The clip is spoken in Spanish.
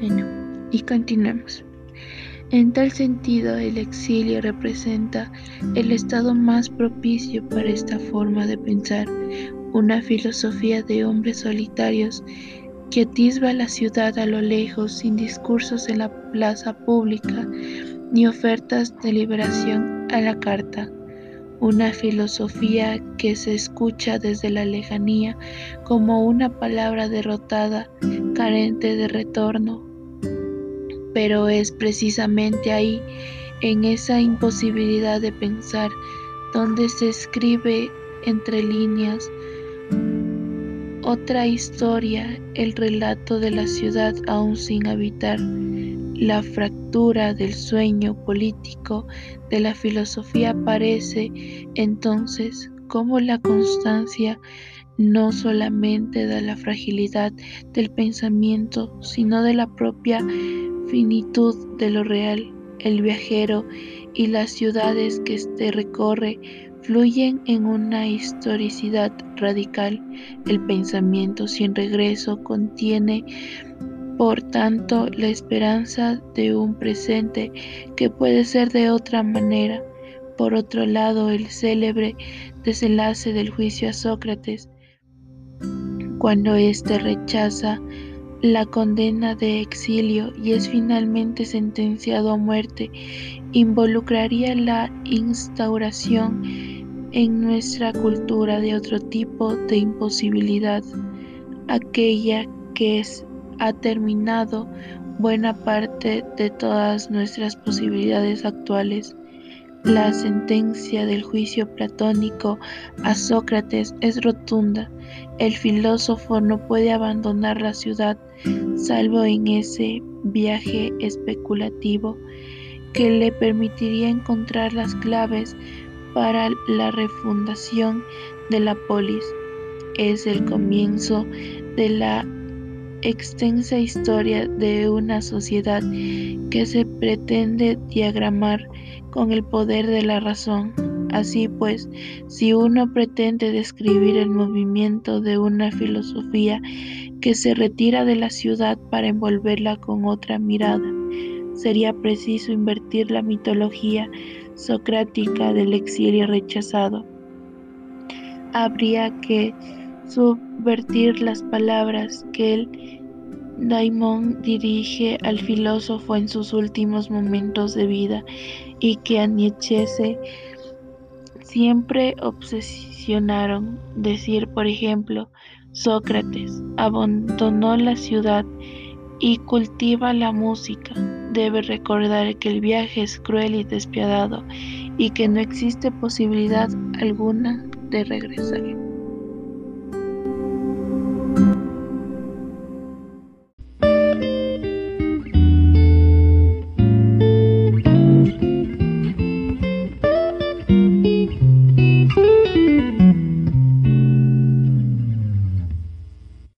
Bueno, y continuemos. En tal sentido, el exilio representa el estado más propicio para esta forma de pensar, una filosofía de hombres solitarios que atisba la ciudad a lo lejos sin discursos en la plaza pública ni ofertas de liberación a la carta. Una filosofía que se escucha desde la lejanía como una palabra derrotada, carente de retorno. Pero es precisamente ahí, en esa imposibilidad de pensar, donde se escribe entre líneas otra historia, el relato de la ciudad aún sin habitar, la fractura del sueño político de la filosofía aparece entonces como la constancia no solamente de la fragilidad del pensamiento, sino de la propia de lo real. El viajero y las ciudades que éste recorre fluyen en una historicidad radical. El pensamiento sin regreso contiene, por tanto, la esperanza de un presente que puede ser de otra manera. Por otro lado, el célebre desenlace del juicio a Sócrates, cuando éste rechaza la condena de exilio y es finalmente sentenciado a muerte, involucraría la instauración en nuestra cultura de otro tipo de imposibilidad, aquella que es, ha terminado buena parte de todas nuestras posibilidades actuales. La sentencia del juicio platónico a Sócrates es rotunda. El filósofo no puede abandonar la ciudad salvo en ese viaje especulativo que le permitiría encontrar las claves para la refundación de la polis. Es el comienzo de la extensa historia de una sociedad que se pretende diagramar con el poder de la razón. Así pues, si uno pretende describir el movimiento de una filosofía que se retira de la ciudad para envolverla con otra mirada, sería preciso invertir la mitología socrática del exilio rechazado. Habría que subvertir las palabras que el daimon dirige al filósofo en sus últimos momentos de vida y que a Nietzsche siempre obsesionaron. Decir, por ejemplo, Sócrates abandonó la ciudad y cultiva la música debe recordar que el viaje es cruel y despiadado y que no existe posibilidad alguna de regresar.